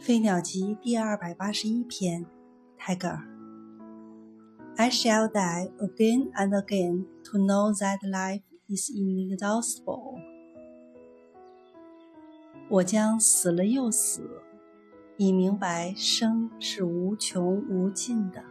飞鸟集第二百八十一篇，泰戈尔。I shall die again and again to know that life is inexhaustible。我将死了又死，以明白生是无穷无尽的。